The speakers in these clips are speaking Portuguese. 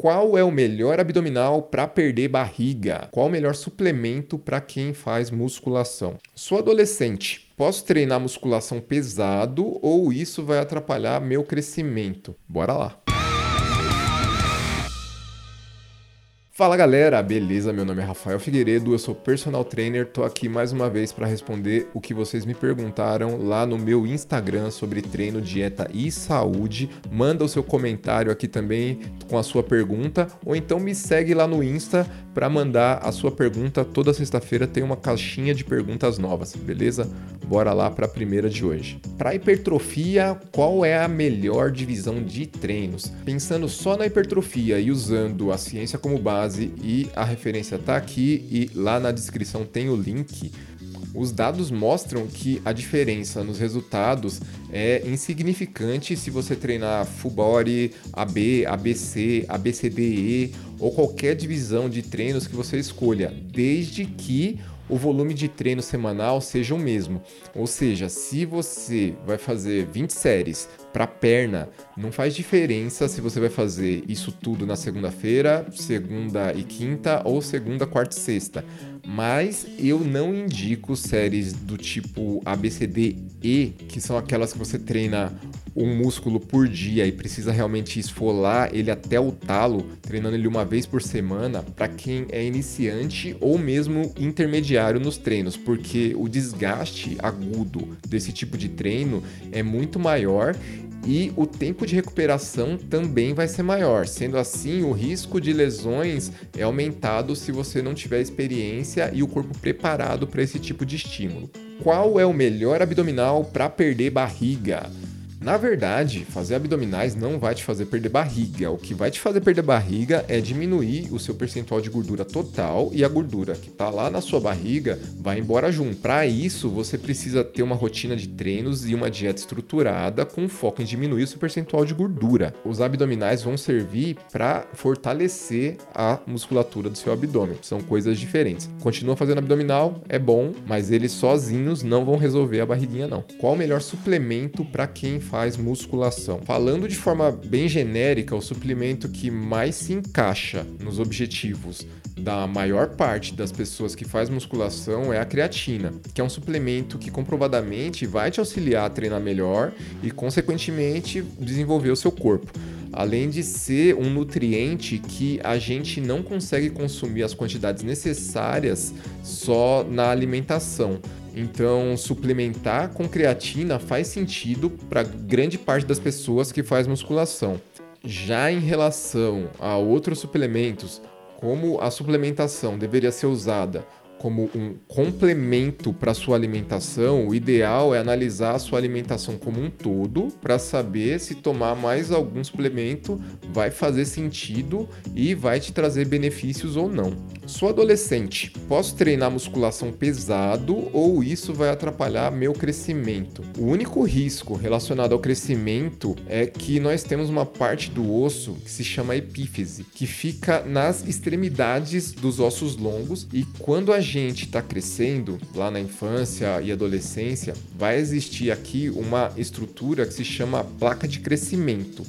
Qual é o melhor abdominal para perder barriga? Qual o melhor suplemento para quem faz musculação? Sou adolescente. Posso treinar musculação pesado ou isso vai atrapalhar meu crescimento? Bora lá. Fala galera, beleza? Meu nome é Rafael Figueiredo, eu sou personal trainer, tô aqui mais uma vez para responder o que vocês me perguntaram lá no meu Instagram sobre treino, dieta e saúde. Manda o seu comentário aqui também com a sua pergunta ou então me segue lá no Insta para mandar a sua pergunta. Toda sexta-feira tem uma caixinha de perguntas novas, beleza? Bora lá para a primeira de hoje. Para hipertrofia, qual é a melhor divisão de treinos? Pensando só na hipertrofia e usando a ciência como base base e a referência está aqui e lá na descrição tem o link. Os dados mostram que a diferença nos resultados é insignificante se você treinar full body, AB, ABC, ABCDE ou qualquer divisão de treinos que você escolha, desde que o volume de treino semanal seja o mesmo. Ou seja, se você vai fazer 20 séries para perna, não faz diferença se você vai fazer isso tudo na segunda-feira, segunda e quinta ou segunda, quarta e sexta. Mas eu não indico séries do tipo ABCDE, que são aquelas que você treina um músculo por dia e precisa realmente esfolar ele até o talo, treinando ele uma vez por semana, para quem é iniciante ou mesmo intermediário nos treinos, porque o desgaste agudo desse tipo de treino é muito maior e o tempo de recuperação também vai ser maior. Sendo assim, o risco de lesões é aumentado se você não tiver experiência e o corpo preparado para esse tipo de estímulo. Qual é o melhor abdominal para perder barriga? Na verdade, fazer abdominais não vai te fazer perder barriga. O que vai te fazer perder barriga é diminuir o seu percentual de gordura total e a gordura que está lá na sua barriga vai embora junto. Para isso, você precisa ter uma rotina de treinos e uma dieta estruturada com foco em diminuir o seu percentual de gordura. Os abdominais vão servir para fortalecer a musculatura do seu abdômen. São coisas diferentes. Continua fazendo abdominal, é bom, mas eles sozinhos não vão resolver a barriguinha não. Qual o melhor suplemento para quem faz musculação. Falando de forma bem genérica, o suplemento que mais se encaixa nos objetivos da maior parte das pessoas que faz musculação é a creatina, que é um suplemento que comprovadamente vai te auxiliar a treinar melhor e, consequentemente, desenvolver o seu corpo além de ser um nutriente que a gente não consegue consumir as quantidades necessárias só na alimentação. Então, suplementar com creatina faz sentido para grande parte das pessoas que faz musculação. Já em relação a outros suplementos, como a suplementação deveria ser usada como um complemento para sua alimentação, o ideal é analisar a sua alimentação como um todo para saber se tomar mais algum suplemento vai fazer sentido e vai te trazer benefícios ou não. Sou adolescente, posso treinar musculação pesado ou isso vai atrapalhar meu crescimento? O único risco relacionado ao crescimento é que nós temos uma parte do osso que se chama epífise, que fica nas extremidades dos ossos longos e quando a gente está crescendo lá na infância e adolescência, vai existir aqui uma estrutura que se chama placa de crescimento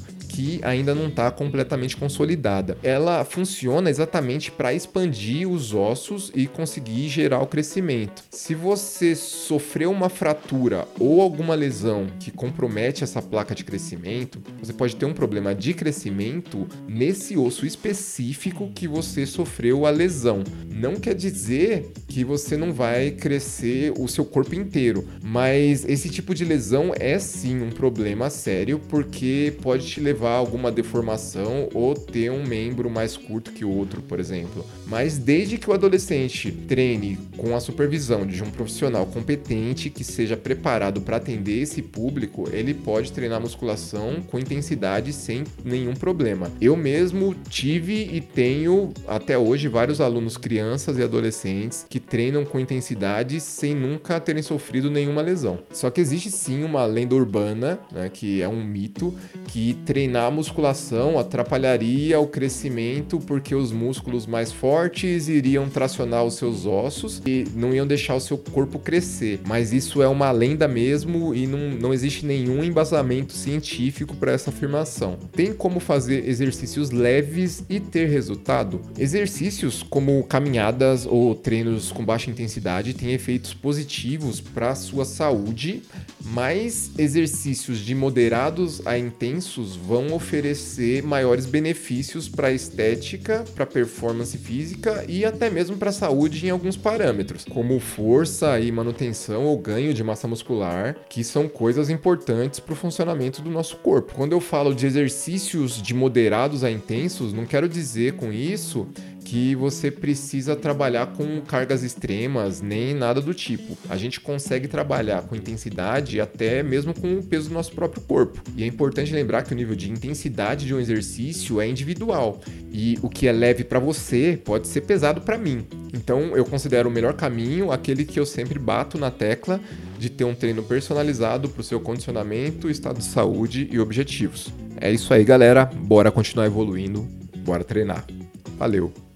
ainda não está completamente consolidada. Ela funciona exatamente para expandir os ossos e conseguir gerar o crescimento. Se você sofreu uma fratura ou alguma lesão que compromete essa placa de crescimento, você pode ter um problema de crescimento nesse osso específico que você sofreu a lesão. Não quer dizer que você não vai crescer o seu corpo inteiro, mas esse tipo de lesão é sim um problema sério porque pode te levar levar alguma deformação ou ter um membro mais curto que o outro, por exemplo. Mas desde que o adolescente treine com a supervisão de um profissional competente que seja preparado para atender esse público, ele pode treinar musculação com intensidade sem nenhum problema. Eu mesmo tive e tenho até hoje vários alunos crianças e adolescentes que treinam com intensidade sem nunca terem sofrido nenhuma lesão. Só que existe sim uma lenda urbana, né, que é um mito, que treinar treinar a musculação atrapalharia o crescimento porque os músculos mais fortes iriam tracionar os seus ossos e não iam deixar o seu corpo crescer. Mas isso é uma lenda mesmo e não, não existe nenhum embasamento científico para essa afirmação. Tem como fazer exercícios leves e ter resultado? Exercícios como caminhadas ou treinos com baixa intensidade têm efeitos positivos para a sua saúde, mas exercícios de moderados a intensos vão oferecer maiores benefícios para a estética, para a performance física e até mesmo para a saúde em alguns parâmetros, como força e manutenção ou ganho de massa muscular, que são coisas importantes para o funcionamento do nosso corpo. Quando eu falo de exercícios de moderados a intensos, não quero dizer com isso que você precisa trabalhar com cargas extremas, nem nada do tipo. A gente consegue trabalhar com intensidade até mesmo com o peso do nosso próprio corpo. E é importante lembrar que o nível de intensidade de um exercício é individual e o que é leve para você pode ser pesado para mim. Então eu considero o melhor caminho aquele que eu sempre bato na tecla de ter um treino personalizado para o seu condicionamento, estado de saúde e objetivos. É isso aí, galera. Bora continuar evoluindo, bora treinar. Valeu!